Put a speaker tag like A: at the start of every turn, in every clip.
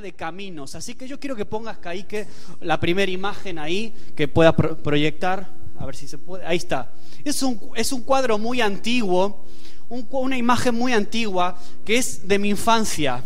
A: de caminos. Así que yo quiero que pongas ahí que la primera imagen ahí que pueda proyectar. A ver si se puede. Ahí está. Es un, es un cuadro muy antiguo, una imagen muy antigua que es de mi infancia.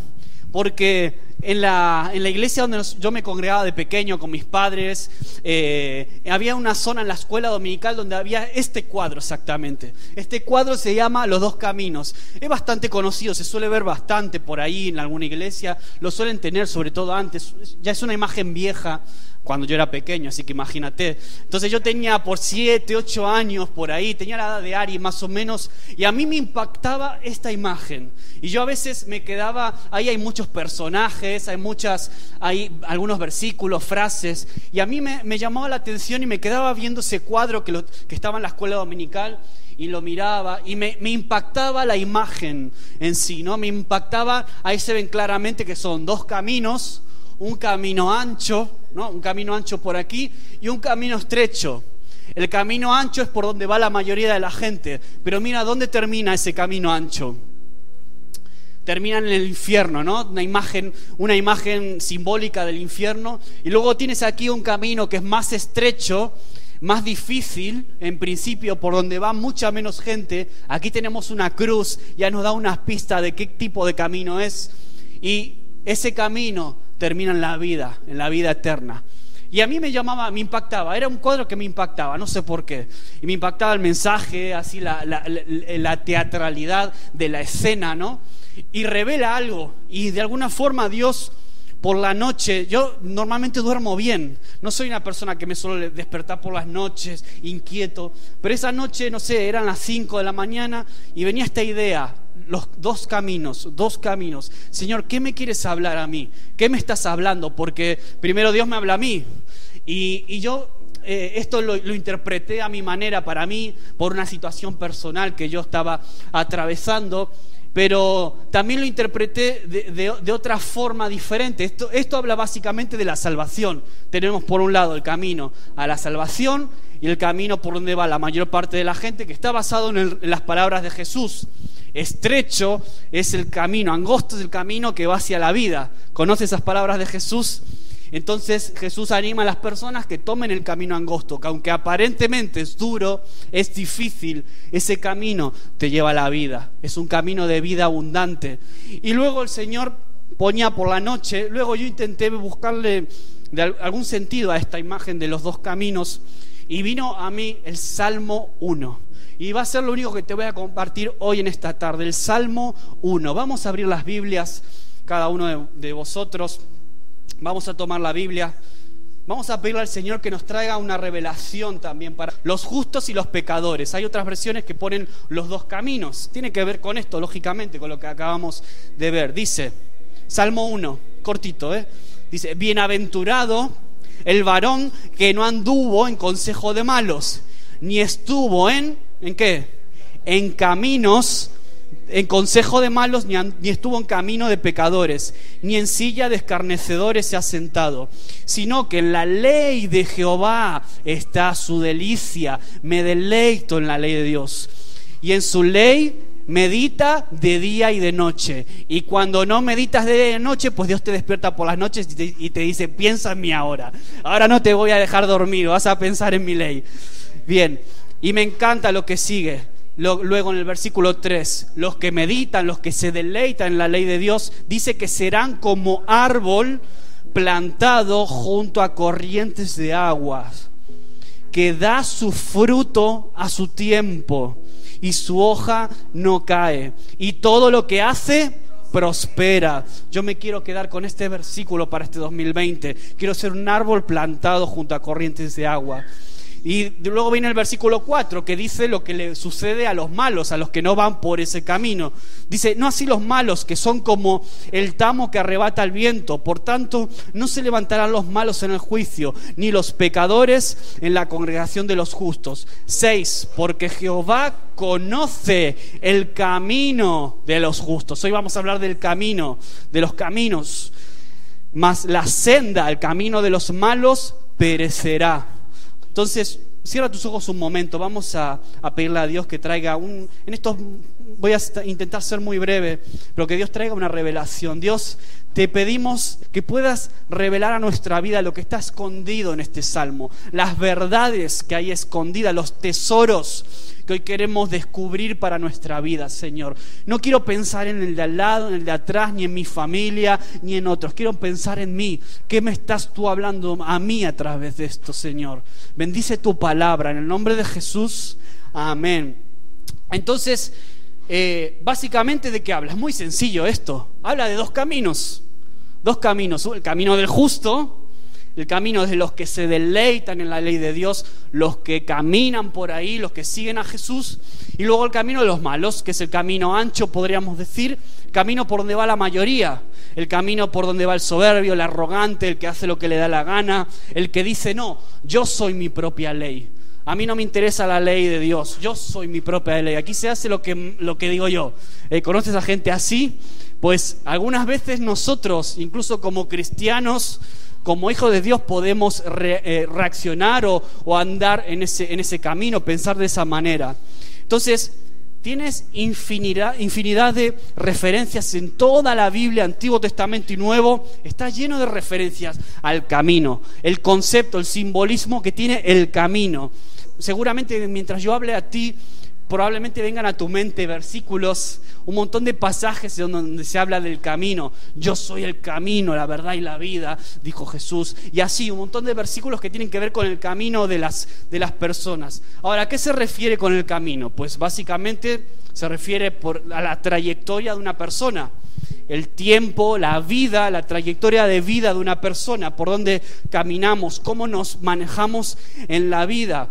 A: Porque en la, iglesia donde yo me congregaba de pequeño con mis padres, eh, había una zona en la escuela dominical donde había este cuadro exactamente. Este cuadro se llama Los dos caminos. Es bastante conocido, se suele ver bastante por ahí en alguna iglesia, lo suelen tener sobre todo antes, ya es una imagen vieja cuando yo era pequeño, así que imagínate. Entonces yo tenía por siete, ocho años por ahí, tenía la edad de Ari más o menos, y a mí me impactaba esta imagen. Y yo a veces me quedaba, ahí hay muchos personajes, hay muchas, hay algunos versículos, frases, y a mí me, llamaba la atención y me quedaba viendo ese cuadro que, que estaba en la escuela dominical y lo miraba y me, me, impactaba la imagen en sí, ¿no? Me impactaba, ahí se ven claramente que son dos caminos, un camino ancho, ¿no? Un camino ancho por aquí y un camino estrecho. El camino ancho es por donde va la mayoría de la gente, pero mira dónde termina ese camino ancho. Termina en el infierno, ¿no? Una imagen, una imagen simbólica del infierno. Y luego tienes aquí un camino que es más estrecho, más difícil, en principio, por donde va mucha menos gente. Aquí tenemos una cruz, ya nos da unas pistas de qué tipo de camino es. Y ese camino termina en la vida, en la vida eterna. Y a mí me llamaba, me impactaba, era un cuadro que me impactaba, no sé por qué. Y me impactaba el mensaje, así la, la, teatralidad de la escena, ¿no? Y revela algo. Y de alguna forma Dios por la noche, yo normalmente duermo bien, no soy una persona que me suele despertar por las noches, inquieto, pero esa noche, no sé, eran las 5 de la mañana y venía esta idea, los dos caminos, dos caminos. Señor, ¿qué me quieres hablar a mí? ¿Qué me estás hablando? Porque primero Dios me habla a mí. Y, yo eh, esto lo, interpreté a mi manera, para mí, por una situación personal que yo estaba atravesando, pero también lo interpreté de, otra forma diferente. Esto, esto habla básicamente de la salvación. Tenemos por un lado el camino a la salvación y el camino por donde va la mayor parte de la gente, que está basado en las palabras de Jesús. Estrecho es el camino, angosto es el camino que va hacia la vida. ¿Conoce esas palabras de Jesús? Entonces Jesús anima a las personas que tomen el camino angosto, que aunque aparentemente es duro, es difícil, ese camino te lleva a la vida. Es un camino de vida abundante. Y luego el Señor ponía por la noche, luego yo intenté buscarle algún sentido a esta imagen de los dos caminos y vino a mí el Salmo 1. Y va a ser lo único que te voy a compartir hoy en esta tarde, el Salmo 1. Vamos a abrir las Biblias, cada uno de, vosotros. Vamos a tomar la Biblia. Vamos a pedirle al Señor que nos traiga una revelación también para los justos y los pecadores. Hay otras versiones que ponen los dos caminos. Tiene que ver con esto, lógicamente, con lo que acabamos de ver. Dice, Salmo 1, cortito, ¿eh? Dice, bienaventurado el varón que no anduvo en consejo de malos, ni estuvo en ¿En qué? En caminos, en consejo de malos, ni, estuvo en camino de pecadores, ni en silla de escarnecedores se ha sentado, sino que en la ley de Jehová está su delicia, me deleito en la ley de Dios. Y en su ley medita de día y de noche. Y cuando no meditas de noche, pues Dios te despierta por las noches y te, y te, dice, piensa en mí ahora. Ahora no te voy a dejar dormir, vas a pensar en mi ley. Bien, y me encanta lo que sigue. Luego en el versículo 3, los que meditan, los que se deleitan en la ley de Dios, dice que serán como árbol plantado junto a corrientes de aguas, que da su fruto a su tiempo y su hoja no cae. Y todo lo que hace prospera. Yo me quiero quedar con este versículo para este 2020. Quiero ser un árbol plantado junto a corrientes de agua. Y luego viene el versículo 4 que dice lo que le sucede a los malos, a los que no van por ese camino. Dice, no así los malos, que son como el tamo que arrebata el viento. Por tanto, no se levantarán los malos en el juicio, ni los pecadores en la congregación de los justos. 6. Porque Jehová conoce el camino de los justos. Hoy vamos a hablar del camino, de los caminos. Mas la senda, el camino de los malos, perecerá. Entonces, cierra tus ojos un momento, vamos a, pedirle a Dios que traiga un, en estos voy a intentar ser muy breve, pero que Dios traiga una revelación. Dios, te pedimos que puedas revelar a nuestra vida lo que está escondido en este salmo, las verdades que hay escondidas, los tesoros que hoy queremos descubrir para nuestra vida, Señor. No quiero pensar en el de al lado, en el de atrás, ni en mi familia, ni en otros. Quiero pensar en mí. ¿Qué me estás tú hablando a mí a través de esto, Señor? Bendice tu palabra. En el nombre de Jesús. Amén. Entonces, eh, básicamente, ¿de qué habla? Es muy sencillo esto. Habla de dos caminos. Dos caminos. El camino del justo, el camino de los que se deleitan en la ley de Dios, los que caminan por ahí, los que siguen a Jesús, y luego el camino de los malos, que es el camino ancho, podríamos decir, camino por donde va la mayoría, el camino por donde va el soberbio, el arrogante, el que hace lo que le da la gana, el que dice, no, yo soy mi propia ley. A mí no me interesa la ley de Dios, yo soy mi propia ley. Aquí se hace lo que, lo que digo yo. Eh, ¿Conoces a gente así? Pues algunas veces nosotros, incluso como cristianos, como hijos de Dios podemos eh, reaccionar o, andar en ese, en ese camino, pensar de esa manera. Entonces, tienes infinidad, infinidad de referencias en toda la Biblia, Antiguo Testamento y Nuevo, está lleno de referencias al camino, el concepto, el simbolismo que tiene el camino. Seguramente mientras yo hable a ti, probablemente vengan a tu mente versículos, un montón de pasajes donde se habla del camino. Yo soy el camino, la verdad y la vida, dijo Jesús. Y así, un montón de versículos que tienen que ver con el camino de las, de las personas. Ahora, ¿a qué se refiere con el camino? Pues básicamente se refiere a la trayectoria de una persona. El tiempo, la vida, la trayectoria de vida de una persona, por dónde caminamos, cómo nos manejamos en la vida.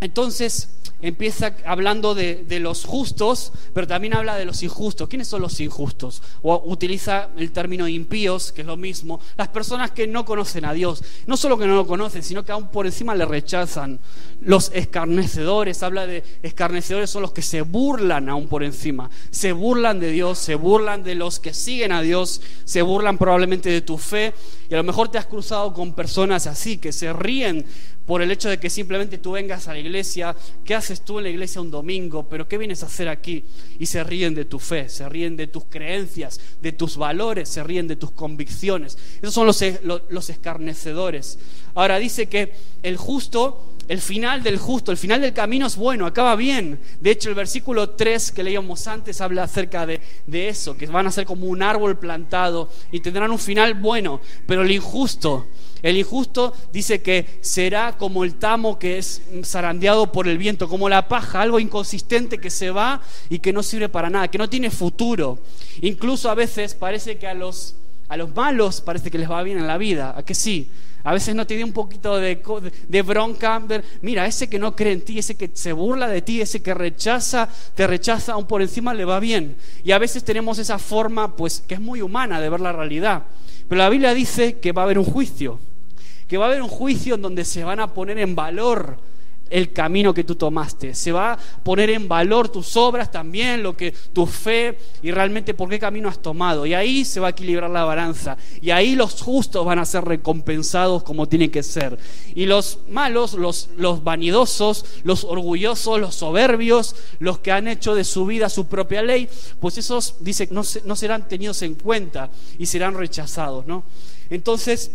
A: Entonces, empieza hablando de, los justos, pero también habla de los injustos. ¿Quiénes son los injustos? O utiliza el término impíos, que es lo mismo. Las personas que no conocen a Dios. No solo que no lo conocen, sino que aún por encima le rechazan. Los escarnecedores, habla de escarnecedores, son los que se burlan aún por encima. Se burlan de Dios, se burlan de los que siguen a Dios, se burlan probablemente de tu fe. Y a lo mejor te has cruzado con personas así, que se ríen por el hecho de que simplemente tú vengas a la iglesia, ¿qué haces tú en la iglesia un domingo? ¿Pero qué vienes a hacer aquí? Y se ríen de tu fe, se ríen de tus creencias, de tus valores, se ríen de tus convicciones. Esos son los, los escarnecedores. Ahora dice que el justo el final del justo, el final del camino es bueno, acaba bien. De hecho, el versículo 3 que leíamos antes habla acerca de, de, eso, que van a ser como un árbol plantado y tendrán un final bueno. Pero el injusto, el injusto dice que será como el tamo que es zarandeado por el viento, como la paja, algo inconsistente que se va y que no sirve para nada, que no tiene futuro. Incluso a veces parece que a los, a los malos parece que les va bien en la vida, ¿a que sí? A veces no te dio un poquito de, de, bronca. Mira, ese que no cree en ti, ese que se burla de ti, ese que rechaza, te rechaza, aún por encima le va bien. Y a veces tenemos esa forma, pues, que es muy humana de ver la realidad. Pero la Biblia dice que va a haber un juicio que va a haber un juicio en donde se van a poner en valor el camino que tú tomaste. Se va a poner en valor tus obras también, lo que tu fe y realmente por qué camino has tomado. Y ahí se va a equilibrar la balanza. Y ahí los justos van a ser recompensados como tienen que ser. Y los malos, los, los vanidosos, los orgullosos, los soberbios, los que han hecho de su vida su propia ley, pues esos, dice, no, no serán tenidos en cuenta y serán rechazados, ¿no? Entonces,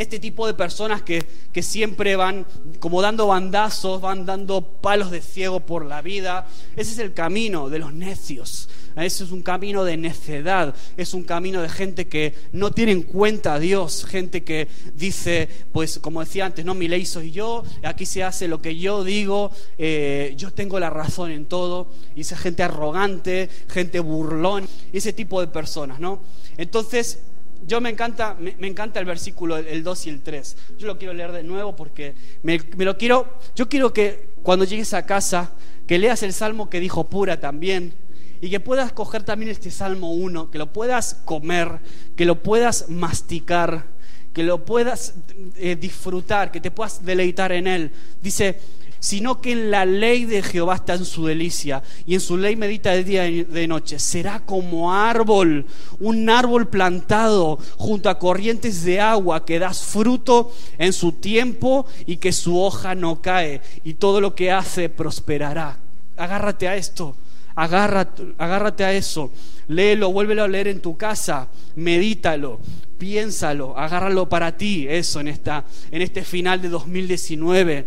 A: este tipo de personas que, que, siempre van como dando bandazos, van dando palos de ciego por la vida. Ese es el camino de los necios. Ese es un camino de necedad, es un camino de gente que no tiene en cuenta a Dios, gente que dice, pues como decía antes, no, mi ley soy yo, aquí se hace lo que yo digo, eh, yo tengo la razón en todo, y esa gente arrogante, gente burlón, ese tipo de personas, ¿no? Entonces, yo me encanta, me, encanta el versículo, el 2 y el 3. Yo lo quiero leer de nuevo porque me, lo quiero, yo quiero que cuando llegues a casa, que leas el salmo que dijo Pura también, y que puedas coger también este Salmo 1, que lo puedas comer, que lo puedas masticar, que lo puedas eh, disfrutar, que te puedas deleitar en él. Dice, sino que en la ley de Jehová está en su delicia, y en su ley medita de día y de noche. Será como árbol, un árbol plantado junto a corrientes de agua, que das fruto en su tiempo y que su hoja no cae, y todo lo que hace prosperará. Agárrate a esto Agárrate, agárrate a eso. Léelo, vuélvelo a leer en tu casa. Medítalo, piénsalo, agárralo para ti, eso en, esta, en este final de 2019.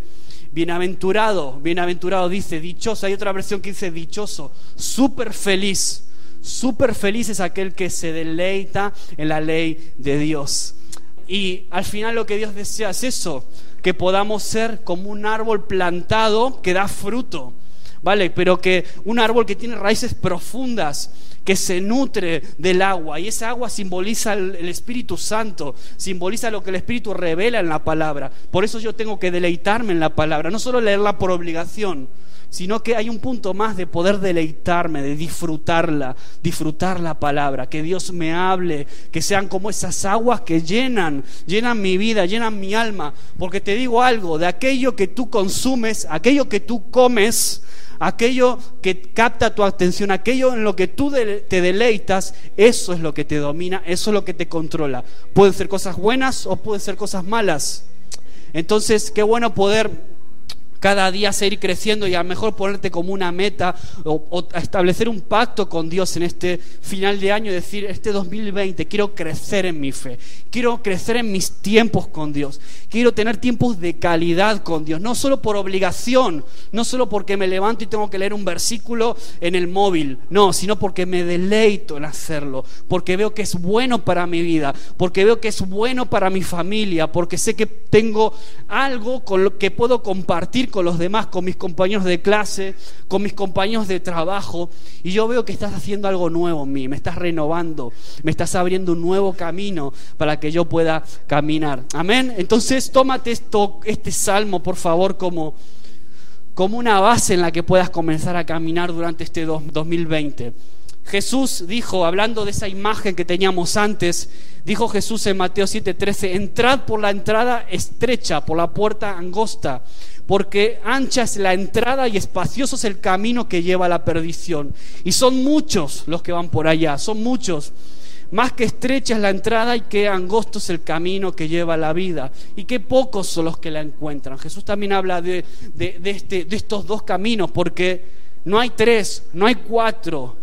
A: Bienaventurado, bienaventurado dice, dichoso. Hay otra versión que dice dichoso, súper feliz. Súper feliz es aquel que se deleita en la ley de Dios. Y al final lo que Dios desea es eso, que podamos ser como un árbol plantado que da fruto, ¿vale? Pero que un árbol que tiene raíces profundas, que se nutre del agua. Y esa agua simboliza el, Espíritu Santo, simboliza lo que el Espíritu revela en la palabra. Por eso yo tengo que deleitarme en la palabra, no solo leerla por obligación, sino que hay un punto más de poder deleitarme, de disfrutarla, disfrutar la palabra, que Dios me hable, que sean como esas aguas que llenan, llenan mi vida, llenan mi alma. Porque te digo algo, de aquello que tú consumes, aquello que tú comes, aquello que capta tu atención, aquello en lo que tú te deleitas, eso es lo que te domina, eso es lo que te controla. Pueden ser cosas buenas o pueden ser cosas malas. Entonces, qué bueno poder cada día seguir creciendo y a lo mejor ponerte como una meta o, establecer un pacto con Dios en este final de año y decir, este 2020 quiero crecer en mi fe, quiero crecer en mis tiempos con Dios, quiero tener tiempos de calidad con Dios, no solo por obligación, no solo porque me levanto y tengo que leer un versículo en el móvil, no, sino porque me deleito en hacerlo, porque veo que es bueno para mi vida, porque veo que es bueno para mi familia, porque sé que tengo algo con lo que puedo compartir con los demás, con mis compañeros de clase, con mis compañeros de trabajo, y yo veo que estás haciendo algo nuevo en mí, me estás renovando, me estás abriendo un nuevo camino para que yo pueda caminar. Amén. Entonces, tómate esto, este salmo, por favor, como, como una base en la que puedas comenzar a caminar durante este 2020. Jesús dijo, hablando de esa imagen que teníamos antes, dijo Jesús en Mateo 7:13, entrad por la entrada estrecha, por la puerta angosta, porque ancha es la entrada y espacioso es el camino que lleva a la perdición. Y son muchos los que van por allá, son muchos. Más que estrecha es la entrada y que angosto es el camino que lleva a la vida. Y que pocos son los que la encuentran. Jesús también habla de, este, de estos dos caminos, porque no hay tres, no hay cuatro,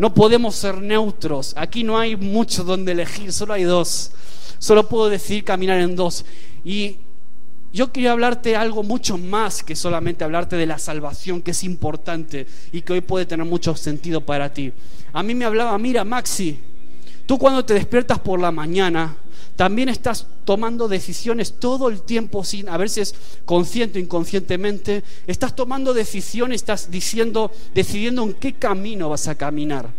A: no podemos ser neutros. Aquí no hay mucho donde elegir, solo hay dos. Solo puedo decir caminar en dos. Y yo quería hablarte algo mucho más que solamente hablarte de la salvación, que es importante y que hoy puede tener mucho sentido para ti. A mí me hablaba, mira Maxi, tú cuando te despiertas por la mañana, también estás tomando decisiones todo el tiempo sin, a veces consciente o inconscientemente, estás tomando decisiones, estás diciendo, decidiendo en qué camino vas a caminar.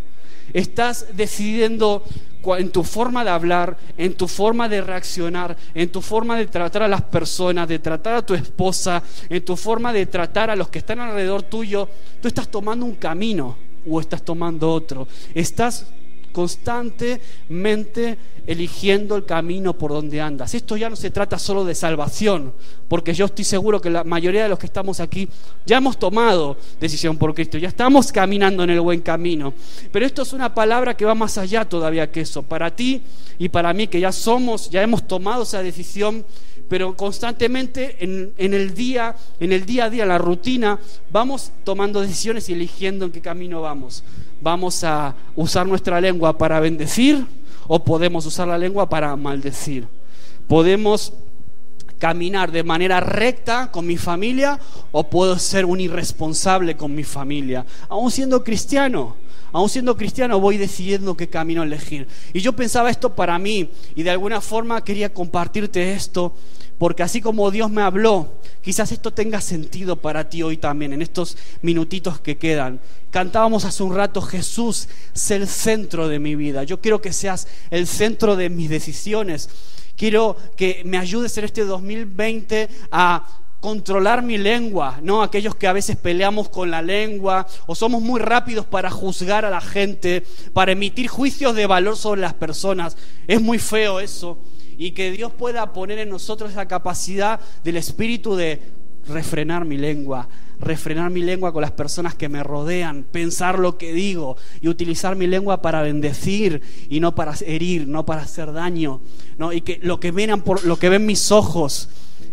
A: Estás decidiendo en tu forma de hablar, en tu forma de reaccionar, en tu forma de tratar a las personas, de tratar a tu esposa, en tu forma de tratar a los que están alrededor tuyo, tú estás tomando un camino o estás tomando otro. Estás constantemente eligiendo el camino por donde andas. Esto ya no se trata solo de salvación, porque yo estoy seguro que la mayoría de los que estamos aquí ya hemos tomado decisión por Cristo, ya estamos caminando en el buen camino. Pero esto es una palabra que va más allá todavía que eso. Para ti y para mí, que ya somos, ya hemos tomado esa decisión, pero constantemente en, el día, en el día a día, la rutina, vamos tomando decisiones y eligiendo en qué camino vamos. Vamos a usar nuestra lengua para bendecir o podemos usar la lengua para maldecir. Podemos caminar de manera recta con mi familia o puedo ser un irresponsable con mi familia, aún siendo cristiano. Aún siendo cristiano voy decidiendo qué camino elegir. Y yo pensaba esto para mí y de alguna forma quería compartirte esto porque así como Dios me habló, quizás esto tenga sentido para ti hoy también, en estos minutitos que quedan. Cantábamos hace un rato, Jesús, sé el centro de mi vida. Yo quiero que seas el centro de mis decisiones. Quiero que me ayudes en este 2020 a controlar mi lengua, ¿no? Aquellos que a veces peleamos con la lengua o somos muy rápidos para juzgar a la gente, para emitir juicios de valor sobre las personas. Es muy feo eso y que Dios pueda poner en nosotros esa capacidad del espíritu de refrenar mi lengua, refrenar mi lengua con las personas que me rodean, pensar lo que digo y utilizar mi lengua para bendecir y no para herir, no para hacer daño, ¿no? Y que lo que ven por lo que ven mis ojos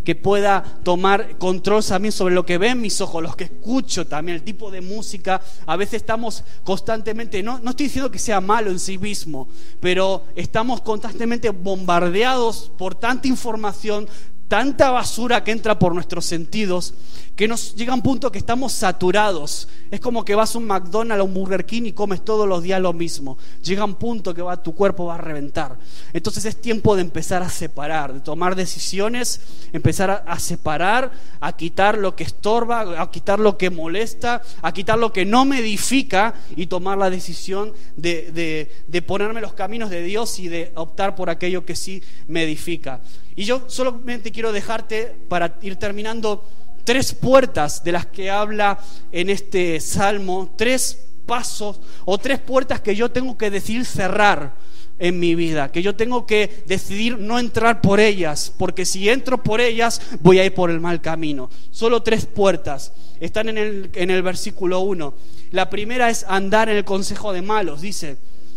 A: que pueda tomar control también sobre lo que ven mis ojos, los que escucho también, el tipo de música. A veces estamos constantemente, no, no estoy diciendo que sea malo en sí mismo, pero estamos constantemente bombardeados por tanta información, tanta basura que entra por nuestros sentidos que nos llega un punto que estamos saturados. Es como que vas a un McDonald's, a un Burger King y comes todos los días lo mismo. Llega un punto que va, tu cuerpo va a reventar. Entonces es tiempo de empezar a separar, de tomar decisiones, empezar a, separar, a quitar lo que estorba, a quitar lo que molesta, a quitar lo que no me edifica y tomar la decisión de, de, de ponerme los caminos de Dios y de optar por aquello que sí me edifica. Y yo solamente quiero dejarte, para ir terminando, tres puertas de las que habla en este salmo, tres pasos o tres puertas que yo tengo que decidir cerrar en mi vida, que yo tengo que decidir no entrar por ellas, porque si entro por ellas voy a ir por el mal camino. Solo tres puertas están en el, versículo 1. La primera es andar en el consejo de malos, dice,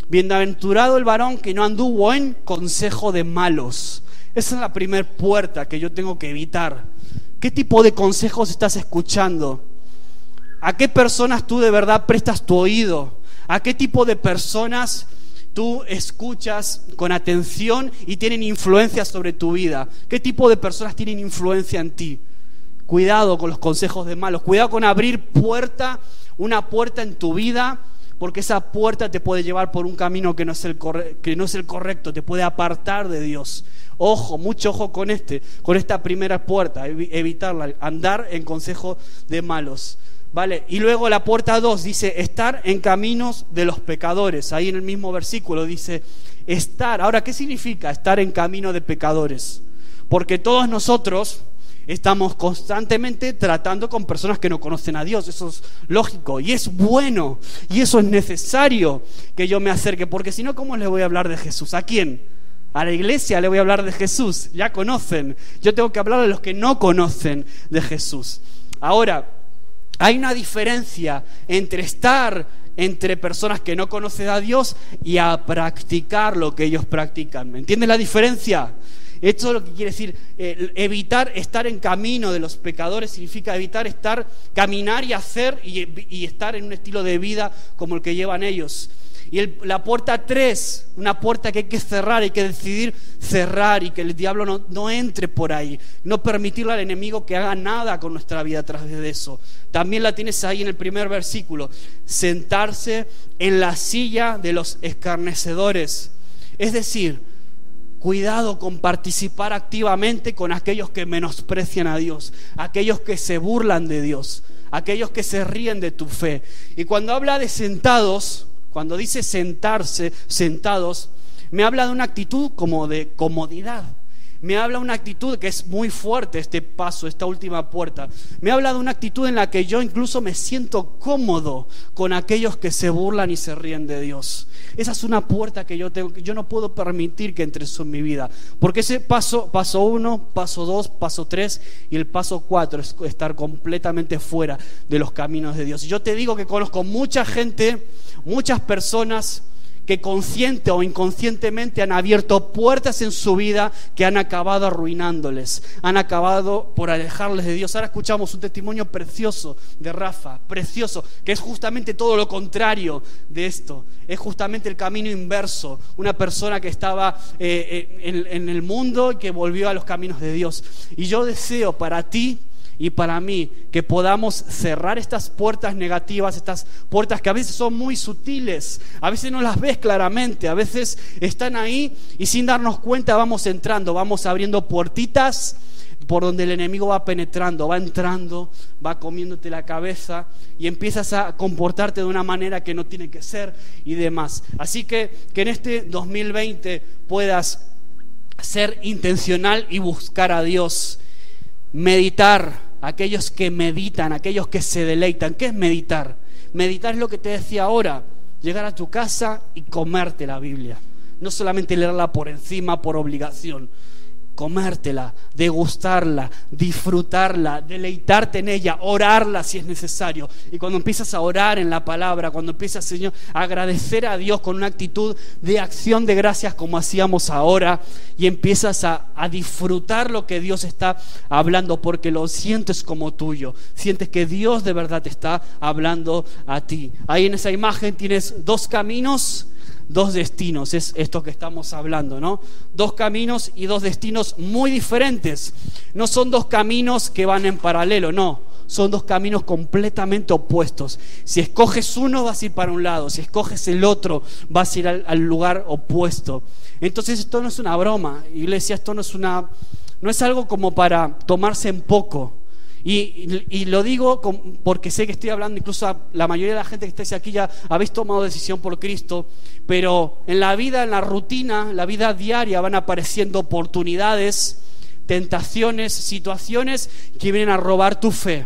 A: bienaventurado el varón que no anduvo en consejo de malos. Esa es la primera puerta que yo tengo que evitar. ¿Qué tipo de consejos estás escuchando? ¿A qué personas tú de verdad prestas tu oído? ¿A qué tipo de personas tú escuchas con atención y tienen influencia sobre tu vida? ¿Qué tipo de personas tienen influencia en ti? Cuidado con los consejos de malos, cuidado con abrir puerta, una puerta en tu vida, porque esa puerta te puede llevar por un camino que no es el, que no es el correcto, te puede apartar de Dios. Ojo, mucho ojo con este, con esta primera puerta, evitarla, andar en consejo de malos. ¿Vale? Y luego la puerta 2 dice estar en caminos de los pecadores. Ahí en el mismo versículo dice estar. Ahora, ¿qué significa estar en camino de pecadores? Porque todos nosotros estamos constantemente tratando con personas que no conocen a Dios. Eso es lógico y es bueno y eso es necesario que yo me acerque. Porque si no, ¿cómo le voy a hablar de Jesús? ¿A quién? A la iglesia le voy a hablar de Jesús, ya conocen. Yo tengo que hablar de los que no conocen de Jesús. Ahora, hay una diferencia entre estar entre personas que no conocen a Dios y a practicar lo que ellos practican. ¿Me entiendes la diferencia? Esto es lo que quiere decir, evitar estar en camino de los pecadores significa evitar estar, caminar y hacer y estar en un estilo de vida como el que llevan ellos. Y la puerta 3, una puerta que hay que cerrar, hay que decidir cerrar y que el diablo no, no, entre por ahí. No permitirle al enemigo que haga nada con nuestra vida a través de eso. También la tienes ahí en el primer versículo. Sentarse en la silla de los escarnecedores. Es decir, cuidado con participar activamente con aquellos que menosprecian a Dios, aquellos que se burlan de Dios, aquellos que se ríen de tu fe. Y cuando habla de sentados, cuando dice sentarse, sentados, me habla de una actitud como de comodidad. Me habla una actitud que es muy fuerte este paso, esta última puerta. Me habla de una actitud en la que yo incluso me siento cómodo con aquellos que se burlan y se ríen de Dios. Esa es una puerta que yo tengo, yo no puedo permitir que entre en mi vida. Porque ese paso, paso uno, paso dos, paso tres y el paso cuatro es estar completamente fuera de los caminos de Dios. Y yo te digo que conozco mucha gente, muchas personas que consciente o inconscientemente han abierto puertas en su vida que han acabado arruinándoles, han acabado por alejarles de Dios. Ahora escuchamos un testimonio precioso de Rafa, precioso, que es justamente todo lo contrario de esto, es justamente el camino inverso, una persona que estaba eh, eh, en el mundo y que volvió a los caminos de Dios. Y yo deseo para ti, y para mí que podamos cerrar estas puertas negativas, estas puertas que a veces son muy sutiles, a veces no las ves claramente, a veces están ahí y sin darnos cuenta vamos entrando, vamos abriendo puertitas por donde el enemigo va penetrando, va entrando, va comiéndote la cabeza y empiezas a comportarte de una manera que no tiene que ser y demás. Así que que en este 2020 puedas ser intencional y buscar a Dios, meditar, aquellos que meditan, aquellos que se deleitan. ¿Qué es meditar? Meditar es lo que te decía ahora, llegar a tu casa y comerte la Biblia. No solamente leerla por encima, por obligación. Comértela, degustarla, disfrutarla, deleitarte en ella, orarla si es necesario. Y cuando empiezas a orar en la palabra, cuando empiezas, Señor, a agradecer a Dios con una actitud de acción de gracias como hacíamos ahora, y empiezas a, a disfrutar lo que Dios está hablando, porque lo sientes como tuyo, sientes que Dios de verdad te está hablando a ti. Ahí en esa imagen tienes dos caminos dos destinos, es esto que estamos hablando, ¿no? Dos caminos y dos destinos muy diferentes. No son dos caminos que van en paralelo, no, son dos caminos completamente opuestos. Si escoges uno vas a ir para un lado, si escoges el otro vas a ir al, lugar opuesto. Entonces esto no es una broma, iglesia, esto no es una no es algo como para tomarse en poco. Y, lo digo porque sé que estoy hablando, incluso la mayoría de la gente que está aquí ya habéis tomado decisión por Cristo, pero en la vida, en la rutina, la vida diaria van apareciendo oportunidades, tentaciones, situaciones que vienen a robar tu fe,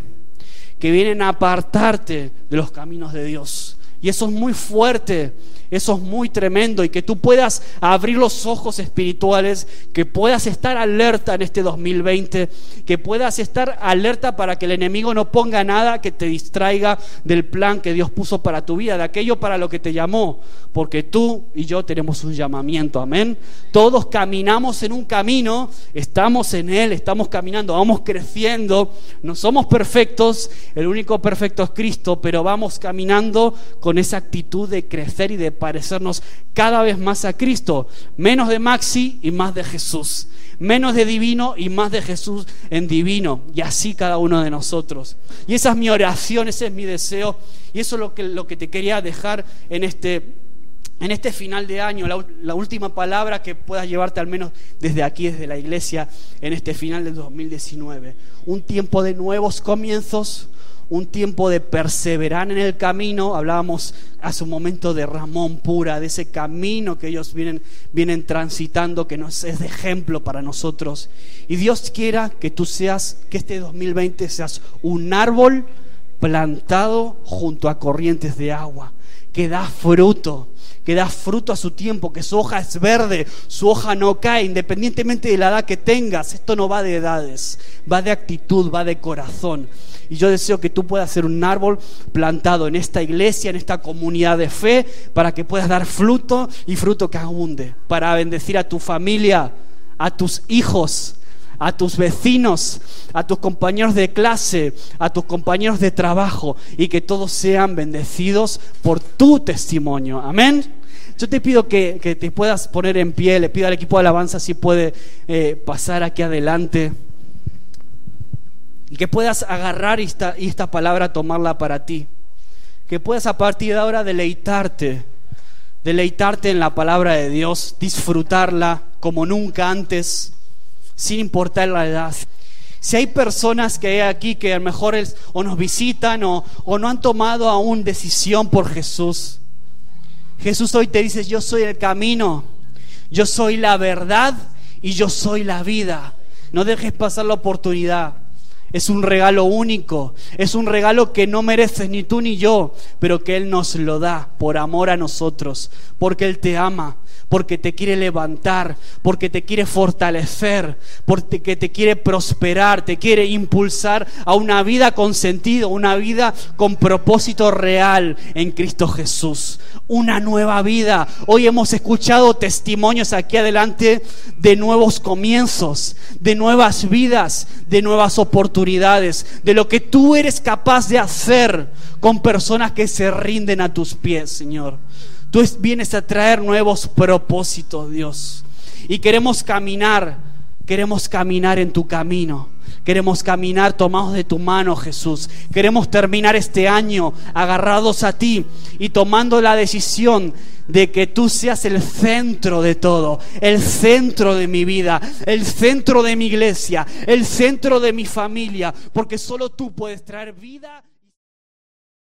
A: que vienen a apartarte de los caminos de Dios. Y eso es muy fuerte eso es muy tremendo y que tú puedas abrir los ojos espirituales, que puedas estar alerta en este 2020, que puedas estar alerta para que el enemigo no ponga nada que te distraiga del plan que Dios puso para tu vida, de aquello para lo que te llamó, porque tú y yo tenemos un llamamiento, amén. Todos caminamos en un camino, estamos en él, estamos caminando, vamos creciendo, no somos perfectos, el único perfecto es Cristo, pero vamos caminando con esa actitud de crecer y de parecernos cada vez más a Cristo. Menos de Maxi y más de Jesús. Menos de divino y más de Jesús en divino. Y así cada uno de nosotros. Y esa es mi oración, ese es mi deseo. Y eso es lo que, lo que te quería dejar en este, en este final de año, la, última palabra que puedas llevarte al menos desde aquí, desde la iglesia, en este final del 2019. Un tiempo de nuevos comienzos, un tiempo de perseverar en el camino. Hablábamos hace un momento de Ramón Pura, de ese camino que ellos vienen, vienen transitando, que nos es de ejemplo para nosotros. Y Dios quiera que tú seas, que este 2020 seas un árbol plantado junto a corrientes de agua, que da fruto, que da fruto a su tiempo, que su hoja es verde, su hoja no cae, independientemente de la edad que tengas. Esto no va de edades, va de actitud, va de corazón. Y yo deseo que tú puedas ser un árbol plantado en esta iglesia, en esta comunidad de fe, para que puedas dar fruto y fruto que abunde, para bendecir a tu familia, a tus hijos, a tus vecinos, a tus compañeros de clase, a tus compañeros de trabajo y que todos sean bendecidos por tu testimonio. Amén. Yo te pido que, te puedas poner en pie, le pido al equipo de alabanza si puede eh, pasar aquí adelante y que puedas agarrar esta, esta palabra, tomarla para ti, que puedas a partir de ahora deleitarte, deleitarte en la palabra de Dios, disfrutarla como nunca antes sin importar la edad. Si hay personas que hay aquí que a lo mejor o nos visitan o, o no han tomado aún decisión por Jesús, Jesús hoy te dice, yo soy el camino, yo soy la verdad y yo soy la vida. No dejes pasar la oportunidad. Es un regalo único, es un regalo que no mereces ni tú ni yo, pero que Él nos lo da por amor a nosotros, porque Él te ama, porque te quiere levantar, porque te quiere fortalecer, porque te quiere prosperar, te quiere impulsar a una vida con sentido, una vida con propósito real en Cristo Jesús, una nueva vida. Hoy hemos escuchado testimonios aquí adelante de nuevos comienzos, de nuevas vidas, de nuevas oportunidades, de lo que tú eres capaz de hacer con personas que se rinden a tus pies, Señor. Tú vienes a traer nuevos propósitos, Dios. Y queremos caminar, queremos caminar en tu camino. Queremos caminar tomados de tu mano, Jesús. Queremos terminar este año agarrados a ti y tomando la decisión de que tú seas el centro de todo, el centro de mi vida, el centro de mi iglesia, el centro de mi familia, porque solo tú puedes traer vida.